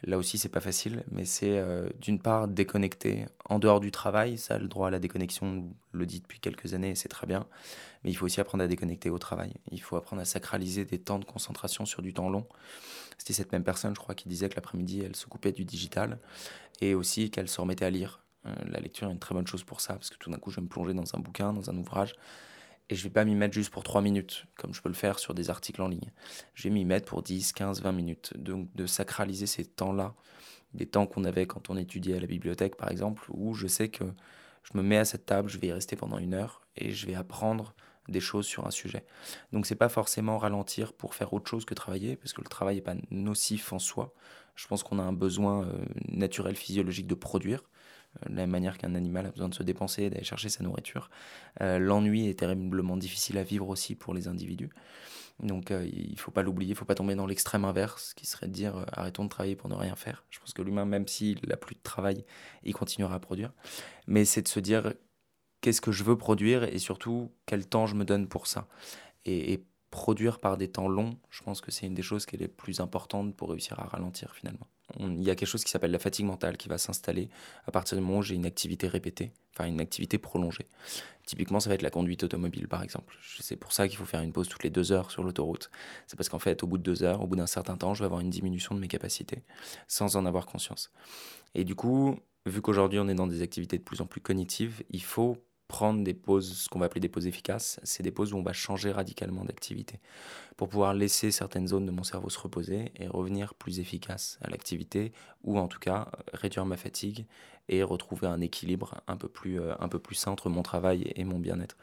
Speaker 6: Là aussi, c'est pas facile, mais c'est euh, d'une part déconnecter en dehors du travail. Ça, le droit à la déconnexion le dit depuis quelques années, c'est très bien. Mais il faut aussi apprendre à déconnecter au travail. Il faut apprendre à sacraliser des temps de concentration sur du temps long. C'était cette même personne, je crois, qui disait que l'après-midi, elle se coupait du digital et aussi qu'elle se remettait à lire. Euh, la lecture est une très bonne chose pour ça, parce que tout d'un coup, je vais me plonger dans un bouquin, dans un ouvrage et je vais pas m'y mettre juste pour 3 minutes, comme je peux le faire sur des articles en ligne. Je vais m'y mettre pour 10, 15, 20 minutes. Donc de sacraliser ces temps-là, des temps qu'on avait quand on étudiait à la bibliothèque par exemple, où je sais que je me mets à cette table, je vais y rester pendant une heure et je vais apprendre des choses sur un sujet. Donc c'est pas forcément ralentir pour faire autre chose que travailler, parce que le travail n'est pas nocif en soi. Je pense qu'on a un besoin euh, naturel, physiologique de produire de la même manière qu'un animal a besoin de se dépenser, d'aller chercher sa nourriture. Euh, l'ennui est terriblement difficile à vivre aussi pour les individus. Donc euh, il faut pas l'oublier, il faut pas tomber dans l'extrême inverse, qui serait de dire euh, arrêtons de travailler pour ne rien faire. Je pense que l'humain, même s'il n'a plus de travail, il continuera à produire. Mais c'est de se dire qu'est-ce que je veux produire et surtout quel temps je me donne pour ça. Et, produire par des temps longs, je pense que c'est une des choses qui est les plus importantes pour réussir à ralentir finalement il y a quelque chose qui s'appelle la fatigue mentale qui va s'installer à partir du moment où j'ai une activité répétée, enfin une activité prolongée. Typiquement, ça va être la conduite automobile, par exemple. C'est pour ça qu'il faut faire une pause toutes les deux heures sur l'autoroute. C'est parce qu'en fait, au bout de deux heures, au bout d'un certain temps, je vais avoir une diminution de mes capacités sans en avoir conscience. Et du coup, vu qu'aujourd'hui on est dans des activités de plus en plus cognitives, il faut prendre des pauses, ce qu'on va appeler des pauses efficaces, c'est des pauses où on va changer radicalement d'activité pour pouvoir laisser certaines zones de mon cerveau se reposer et revenir plus efficace à l'activité ou en tout cas euh, réduire ma fatigue et retrouver un équilibre un peu plus, euh, un peu plus sain entre mon travail et mon bien-être.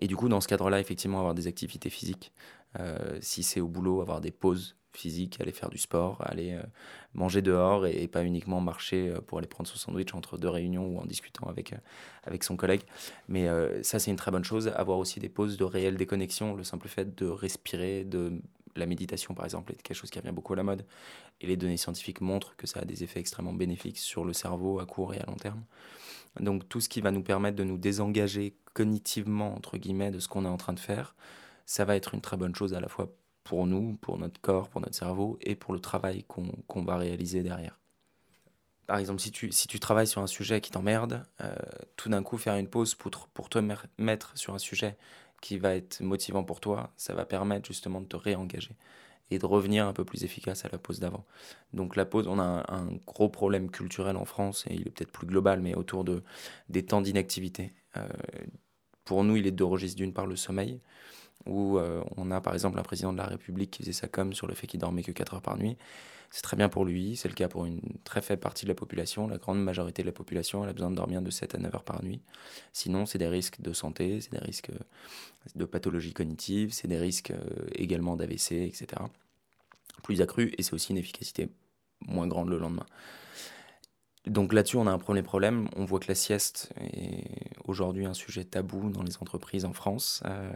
Speaker 6: Et du coup, dans ce cadre-là, effectivement, avoir des activités physiques, euh, si c'est au boulot, avoir des pauses physique, aller faire du sport, aller euh, manger dehors et, pas uniquement marcher euh, pour aller prendre son sandwich entre deux réunions ou en discutant avec, euh, avec son collègue. Mais ça, c'est une très bonne chose. Avoir aussi des pauses de réelle déconnexion, le simple fait de respirer, de la méditation par exemple est quelque chose qui revient beaucoup à la mode. Et les données scientifiques montrent que ça a des effets extrêmement bénéfiques sur le cerveau à court et à long terme. Donc tout ce qui va nous permettre de nous désengager cognitivement, entre guillemets, de ce qu'on est en train de faire, ça va être une très bonne chose à la fois pour nous, pour notre corps, pour notre cerveau et pour le travail qu'on va réaliser derrière. Par exemple, si tu, travailles sur un sujet qui t'emmerde, euh, tout d'un coup faire une pause pour, te mettre sur un sujet qui va être motivant pour toi, ça va permettre justement de te réengager et de revenir un peu plus efficace à la pause d'avant. Donc la pause, on a un, gros problème culturel en France, et il est peut-être plus global, mais autour de, des temps d'inactivité. Euh, pour nous, il est de registres d'une part le sommeil, où euh, on a par exemple un président de la République qui faisait sa com sur le fait qu'il dormait que 4 heures par nuit. C'est très bien pour lui, c'est le cas pour une très faible partie de la population. La grande majorité de la population a besoin de dormir de 7 à 9 heures par nuit. Sinon, c'est des risques de santé, c'est des risques de pathologie cognitive, c'est des risques euh, également d'AVC, etc. Plus accru et c'est aussi une efficacité moins grande le lendemain. Donc là-dessus, on a un premier problème. On voit que la sieste est aujourd'hui un sujet tabou dans les entreprises en France, euh,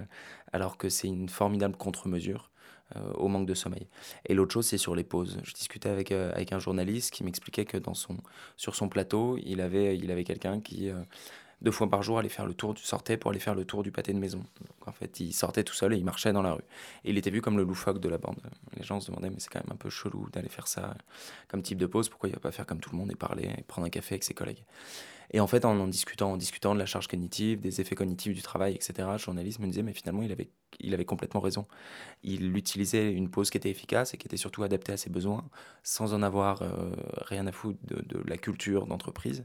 Speaker 6: alors que c'est une formidable contre-mesure euh, au manque de sommeil. Et l'autre chose, c'est sur les pauses. Je discutais avec, euh, un journaliste qui m'expliquait que dans son, sur son plateau, il avait quelqu'un qui deux fois par jour aller faire le tour, du sortait pour aller faire le tour du pâté de maison. En fait, il sortait tout seul et il marchait dans la rue. Et il était vu comme le loufoque de la bande. Les gens se demandaient, mais c'est quand même un peu chelou d'aller faire ça comme type de pause. Pourquoi il va pas faire comme tout le monde et parler et prendre un café avec ses collègues? Et en fait, en, discutant, en discutant de la charge cognitive, des effets cognitifs du travail, etc., le journaliste me disait, mais finalement, il avait, complètement raison. Il utilisait une pause qui était efficace et qui était surtout adaptée à ses besoins, sans en avoir euh, rien à foutre de la culture d'entreprise.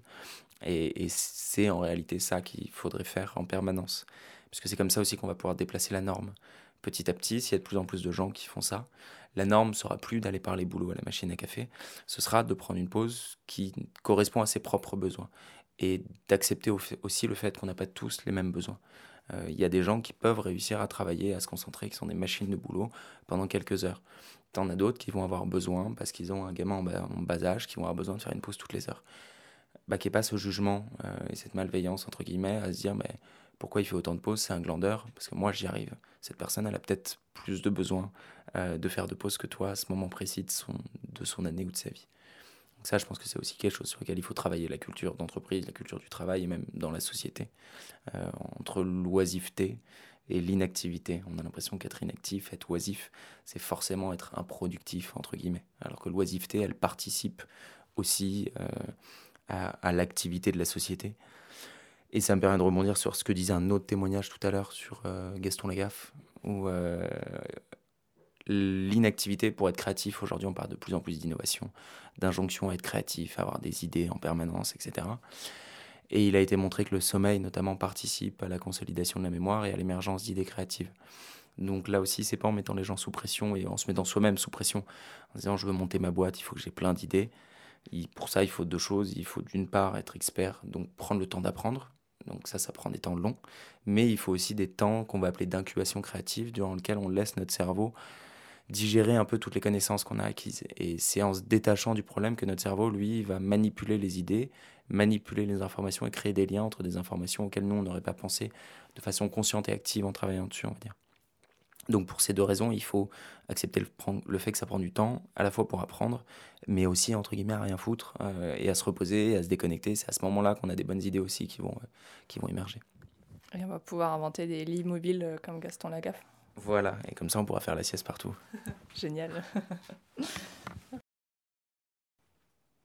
Speaker 6: Et, c'est en réalité ça qu'il faudrait faire en permanence. Parce que c'est comme ça aussi qu'on va pouvoir déplacer la norme. Petit à petit, s'il y a de plus en plus de gens qui font ça, la norme sera plus d'aller parler boulot à la machine à café, ce sera de prendre une pause qui correspond à ses propres besoins et d'accepter aussi le fait qu'on n'a pas tous les mêmes besoins. Euh, il y a des gens qui peuvent réussir à travailler, à se concentrer, qui sont des machines de boulot pendant quelques heures. T'en as d'autres qui vont avoir besoin, parce qu'ils ont un gamin en bas, âge, qui vont avoir besoin de faire une pause toutes les heures. Bah, qu'il n'y ait pas ce jugement euh, et cette malveillance, entre guillemets, à se dire, mais pourquoi il fait autant de pauses? C'est un glandeur, parce que moi, j'y arrive. Cette personne, elle a peut-être plus de besoin euh, de faire de pauses que toi à ce moment précis de son, année ou de sa vie. Donc ça, je pense que c'est aussi quelque chose sur lequel il faut travailler, la culture d'entreprise, la culture du travail et même dans la société. Euh, entre l'oisiveté et l'inactivité. On a l'impression qu'être inactif, être oisif, c'est forcément être improductif, entre guillemets. Alors que l'oisiveté, elle participe aussi à, l'activité de la société. Et ça me permet de rebondir sur ce que disait un autre témoignage tout à l'heure sur euh, Gaston Lagaffe, où euh, l'inactivité pour être créatif, aujourd'hui on parle de plus en plus d'innovation, d'injonction à être créatif, à avoir des idées en permanence, etc. Et il a été montré que le sommeil, notamment, participe à la consolidation de la mémoire et à l'émergence d'idées créatives. Donc là aussi, c'est pas en mettant les gens sous pression et en se mettant soi-même sous pression, en disant je veux monter ma boîte, il faut que j'ai plein d'idées. Pour ça, il faut deux choses. Il faut d'une part être expert, donc prendre le temps d'apprendre. Donc ça, ça prend des temps longs. Mais il faut aussi des temps qu'on va appeler d'incubation créative, durant lequel on laisse notre cerveau digérer un peu toutes les connaissances qu'on a acquises. Et c'est en se détachant du problème que notre cerveau, lui, va manipuler les idées, manipuler les informations et créer des liens entre des informations auxquelles nous, on n'aurait pas pensé de façon consciente et active en travaillant dessus, on va dire. Donc pour ces deux raisons, il faut accepter le, fait que ça prend du temps, à la fois pour apprendre, mais aussi, entre guillemets, à rien foutre euh, et à se reposer, à se déconnecter. C'est à ce moment-là qu'on a des bonnes idées aussi qui vont, euh, qui vont émerger.
Speaker 2: Et on va pouvoir inventer des lits mobiles euh, comme Gaston Lagaffe.
Speaker 6: Voilà, et comme ça on pourra faire la sieste partout.
Speaker 2: Génial.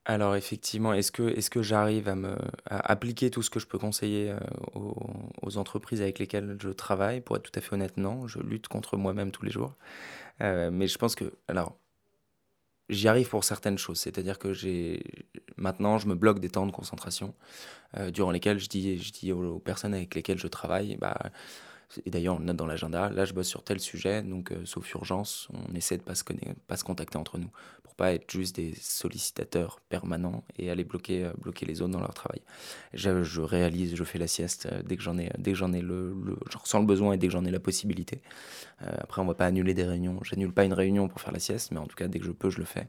Speaker 6: Alors effectivement, est-ce que, est que j'arrive à, me, appliquer tout ce que je peux conseiller euh, aux, entreprises avec lesquelles je travaille? Pour être tout à fait honnête, non. Je lutte contre moi-même tous les jours. Euh, mais je pense que, alors, j'y arrive pour certaines choses. C'est-à-dire que j'ai maintenant, je me bloque des temps de concentration euh, durant lesquels je dis, je dis aux, personnes avec lesquelles je travaille, bah, et d'ailleurs, on le note dans l'agenda. Là, je bosse sur tel sujet, donc euh, sauf urgence, on essaie de pas se pas se contacter entre nous, pour pas être juste des sollicitateurs permanents et aller bloquer, euh, bloquer les autres dans leur travail. Je, réalise, je fais la sieste euh, dès que j'en ai, dès que j'en ai le, je ressens le besoin et dès que j'en ai la possibilité. après, on va pas annuler des réunions. J'annule pas une réunion pour faire la sieste, mais en tout cas, dès que je peux, je le fais.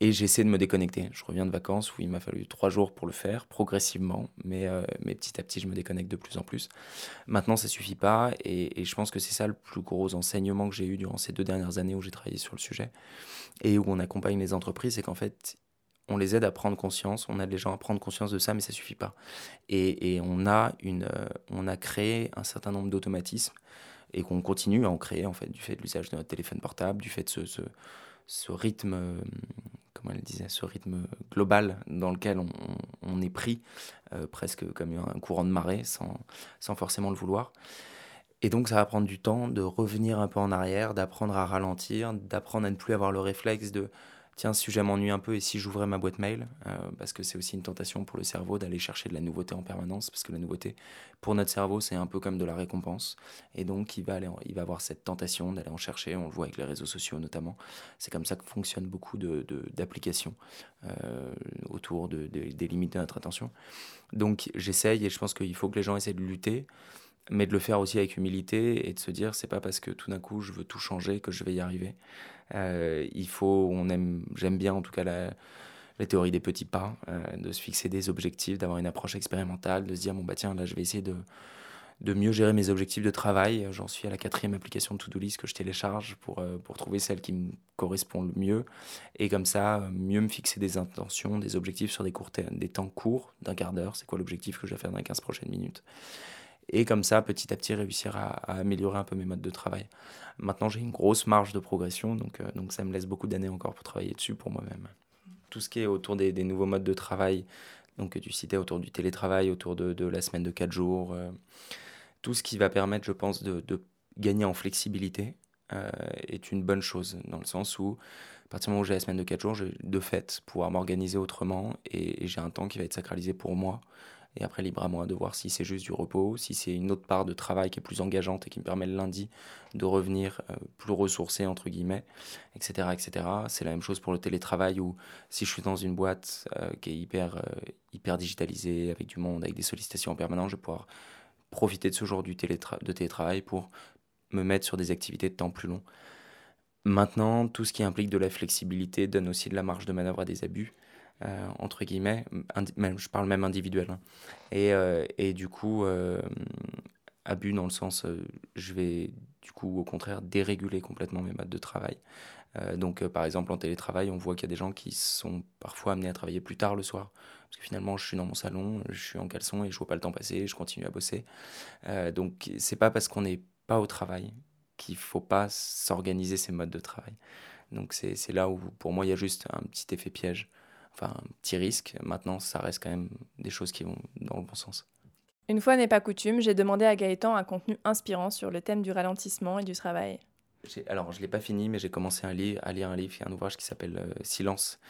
Speaker 6: Et j'essaie de me déconnecter. Je reviens de vacances où il m'a fallu trois jours pour le faire, progressivement, mais, euh, mais petit à petit, je me déconnecte de plus en plus. Maintenant, ça suffit pas, et, je pense que c'est ça le plus gros enseignement que j'ai eu durant ces deux dernières années où j'ai travaillé sur le sujet, et où on accompagne les entreprises, c'est qu'en fait, on les aide à prendre conscience, on aide les gens à prendre conscience de ça, mais ça suffit pas. Et, et on, a une, euh, on a créé un certain nombre d'automatismes, et qu'on continue à en créer, en fait, du fait de l'usage de notre téléphone portable, du fait de ce, ce, ce rythme euh, comment elle disait, ce rythme global dans lequel on, est pris, euh, presque comme un courant de marée, sans, sans forcément le vouloir. Et donc ça va prendre du temps de revenir un peu en arrière, d'apprendre à ralentir, d'apprendre à ne plus avoir le réflexe de tiens, ce sujet m'ennuie un peu, et si j'ouvrais ma boîte mail, euh, parce que c'est aussi une tentation pour le cerveau d'aller chercher de la nouveauté en permanence, parce que la nouveauté, pour notre cerveau, c'est un peu comme de la récompense, et donc il va, aller, il va avoir cette tentation d'aller en chercher, on le voit avec les réseaux sociaux notamment, c'est comme ça que fonctionnent beaucoup d'applications de, euh, autour de, des limites de notre attention. Donc j'essaye, et je pense qu'il faut que les gens essaient de lutter, mais de le faire aussi avec humilité et de se dire c'est pas parce que tout d'un coup je veux tout changer que je vais y arriver. Euh, il faut, on aime, j'aime bien en tout cas la, théorie des petits pas, euh, de se fixer des objectifs, d'avoir une approche expérimentale, de se dire bon bah tiens là je vais essayer de de mieux gérer mes objectifs de travail. J'en suis à la quatrième application de To-Do List que je télécharge pour, euh, pour trouver celle qui me correspond le mieux. Et comme ça, mieux me fixer des intentions, des objectifs sur des, courts des temps courts, d'un quart d'heure. C'est quoi l'objectif que je vais faire dans les 15 prochaines minutes? Et comme ça, petit à petit, réussir à, améliorer un peu mes modes de travail. Maintenant, j'ai une grosse marge de progression, donc, euh, donc ça me laisse beaucoup d'années encore pour travailler dessus pour moi-même. Tout ce qui est autour des, nouveaux modes de travail, donc que tu citais autour du télétravail, autour de, la semaine de 4 jours, euh, tout ce qui va permettre, je pense, de, gagner en flexibilité euh, est une bonne chose, dans le sens où à partir du moment où j'ai la semaine de 4 jours, je vais de fait pouvoir m'organiser autrement et j'ai un temps qui va être sacralisé pour moi et après, libre à moi de voir si c'est juste du repos, si c'est une autre part de travail qui est plus engageante et qui me permet le lundi de revenir euh, plus ressourcé, entre guillemets, etc. etc. C'est la même chose pour le télétravail où si je suis dans une boîte euh, qui est hyper, euh, hyper digitalisée, avec du monde, avec des sollicitations en permanence, je vais pouvoir profiter de ce jour du de télétravail pour me mettre sur des activités de temps plus long. Maintenant, tout ce qui implique de la flexibilité donne aussi de la marge de manœuvre à des abus, euh, entre guillemets, je parle même individuel. Hein. Et, euh, et, du coup, euh, abus dans le sens, je vais du coup au contraire déréguler complètement mes modes de travail. donc par exemple en télétravail, on voit qu'il y a des gens qui sont parfois amenés à travailler plus tard le soir. Parce que finalement, je suis dans mon salon, je suis en caleçon et je vois pas le temps passer, je continue à bosser. donc c'est pas parce qu'on n'est pas au travail qu'il faut pas s'organiser ces modes de travail. Donc c'est là où pour moi il y a juste un petit effet piège, enfin un petit risque. Maintenant ça reste quand même des choses qui vont dans le bon sens.
Speaker 2: Une fois n'est pas coutume, j'ai demandé à Gaëtan un contenu inspirant sur le thème du ralentissement et du travail.
Speaker 6: Alors, je ne l'ai pas fini, mais j'ai commencé à lire, à lire un livre, un ouvrage qui s'appelle euh, Silence,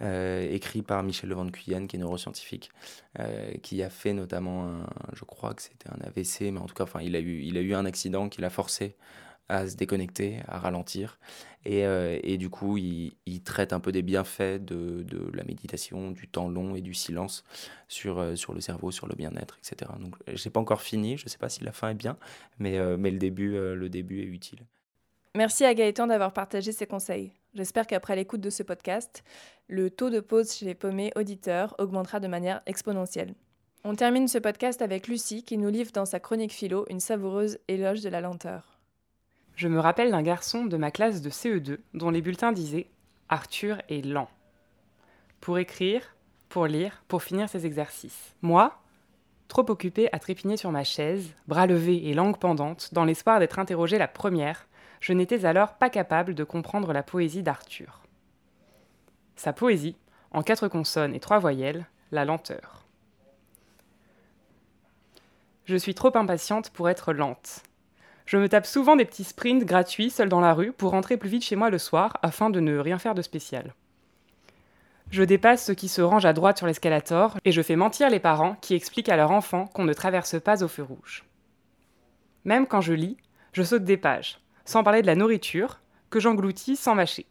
Speaker 6: euh, écrit par Michel Levent Cuyenne, qui est neuroscientifique, euh, qui a fait notamment, un, je crois que c'était un AVC, mais en tout cas, enfin, il, a eu, il a eu un accident qui l'a forcé à se déconnecter, à ralentir. Et, et du coup, il, il, traite un peu des bienfaits de, de, la méditation, du temps long et du silence sur, sur le cerveau, sur le bien-être, etc. Donc, je n'ai pas encore fini, je ne sais pas si la fin est bien, mais, mais le, début, le début est utile.
Speaker 2: Merci à Gaëtan d'avoir partagé ses conseils. J'espère qu'après l'écoute de ce podcast, le taux de pause chez les paumés auditeurs augmentera de manière exponentielle. On termine ce podcast avec Lucie qui nous livre dans sa chronique philo une savoureuse éloge de la lenteur.
Speaker 10: Je me rappelle d'un garçon de ma classe de CE2 dont les bulletins disaient Arthur est lent. Pour écrire, pour lire, pour finir ses exercices. Moi, trop occupé à trépigner sur ma chaise, bras levés et langue pendante, dans l'espoir d'être interrogé la première, je n'étais alors pas capable de comprendre la poésie d'Arthur. Sa poésie, en quatre consonnes et trois voyelles, la lenteur. Je suis trop impatiente pour être lente. Je me tape souvent des petits sprints gratuits seuls dans la rue pour rentrer plus vite chez moi le soir afin de ne rien faire de spécial. Je dépasse ceux qui se rangent à droite sur l'escalator et je fais mentir les parents qui expliquent à leur enfant qu'on ne traverse pas au feu rouge. Même quand je lis, je saute des pages, sans parler de la nourriture, que j'engloutis sans mâcher.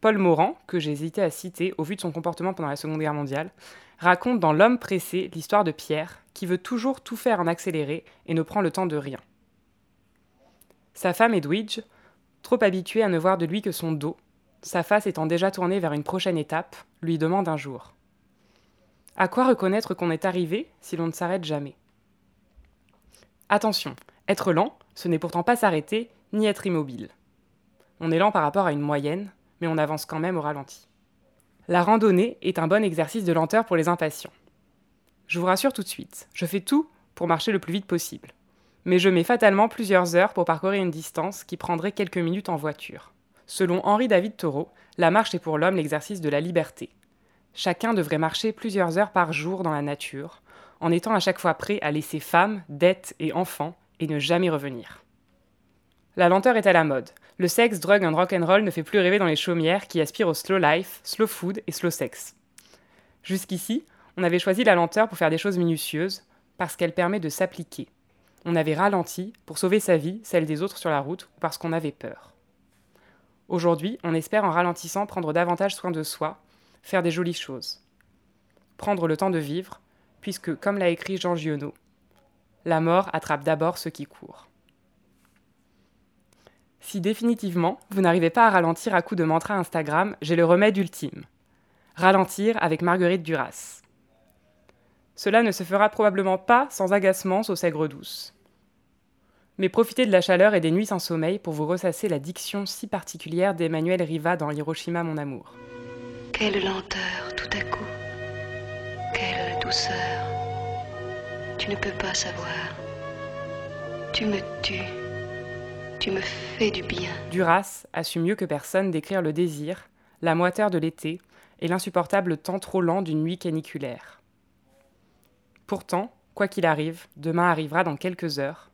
Speaker 10: Paul Morand, que j'ai hésité à citer au vu de son comportement pendant la Seconde Guerre mondiale, raconte dans L'homme pressé l'histoire de Pierre, qui veut toujours tout faire en accéléré et ne prend le temps de rien. Sa femme Edwidge, trop habituée à ne voir de lui que son dos, sa face étant déjà tournée vers une prochaine étape, lui demande un jour À quoi reconnaître qu'on est arrivé si l'on ne s'arrête jamais? Attention, être lent, ce n'est pourtant pas s'arrêter, ni être immobile. On est lent par rapport à une moyenne, mais on avance quand même au ralenti. La randonnée est un bon exercice de lenteur pour les impatients. Je vous rassure tout de suite, je fais tout pour marcher le plus vite possible. Mais je mets fatalement plusieurs heures pour parcourir une distance qui prendrait quelques minutes en voiture. Selon Henri David Thoreau, la marche est pour l'homme l'exercice de la liberté. Chacun devrait marcher plusieurs heures par jour dans la nature, en étant à chaque fois prêt à laisser femmes, dettes et enfants et ne jamais revenir. La lenteur est à la mode. Le sexe, drogue and rock'n'roll ne fait plus rêver dans les chaumières qui aspirent au slow life, slow food et slow sex. Jusqu'ici, on avait choisi la lenteur pour faire des choses minutieuses, parce qu'elle permet de s'appliquer. On avait ralenti pour sauver sa vie, celle des autres sur la route, ou parce qu'on avait peur. Aujourd'hui, on espère en ralentissant prendre davantage soin de soi, faire des jolies choses. Prendre le temps de vivre, puisque, comme l'a écrit Jean Giono, la mort attrape d'abord ceux qui courent. Si définitivement vous n'arrivez pas à ralentir à coups de mantra Instagram, j'ai le remède ultime. Ralentir avec Marguerite Duras. Cela ne se fera probablement pas sans agacement au sègre douce. Mais profitez de la chaleur et des nuits sans sommeil pour vous ressasser la diction si particulière d'Emmanuel Riva dans Hiroshima mon amour.
Speaker 11: Quelle lenteur tout à coup. Quelle douceur. Tu ne peux pas savoir. Tu me tues. Tu me fais du bien.
Speaker 10: Duras a su mieux que personne décrire le désir, la moiteur de l'été et l'insupportable temps trop lent d'une nuit caniculaire. Pourtant, quoi qu'il arrive, demain arrivera dans quelques heures.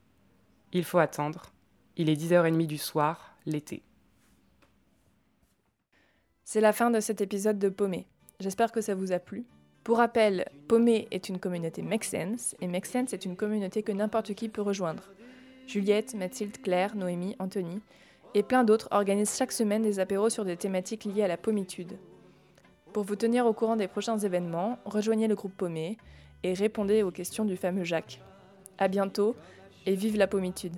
Speaker 10: Il faut attendre. Il est 10h30 du soir, l'été.
Speaker 2: C'est la fin de cet épisode de Paumé. J'espère que ça vous a plu. Pour rappel, Paumé est une communauté Make Sense, et Make Sense est une communauté que n'importe qui peut rejoindre. Juliette, Mathilde, Claire, Noémie, Anthony et plein d'autres organisent chaque semaine des apéros sur des thématiques liées à la pommitude. Pour vous tenir au courant des prochains événements, rejoignez le groupe Paumé et répondez aux questions du fameux Jacques. À bientôt et vive la pommitude.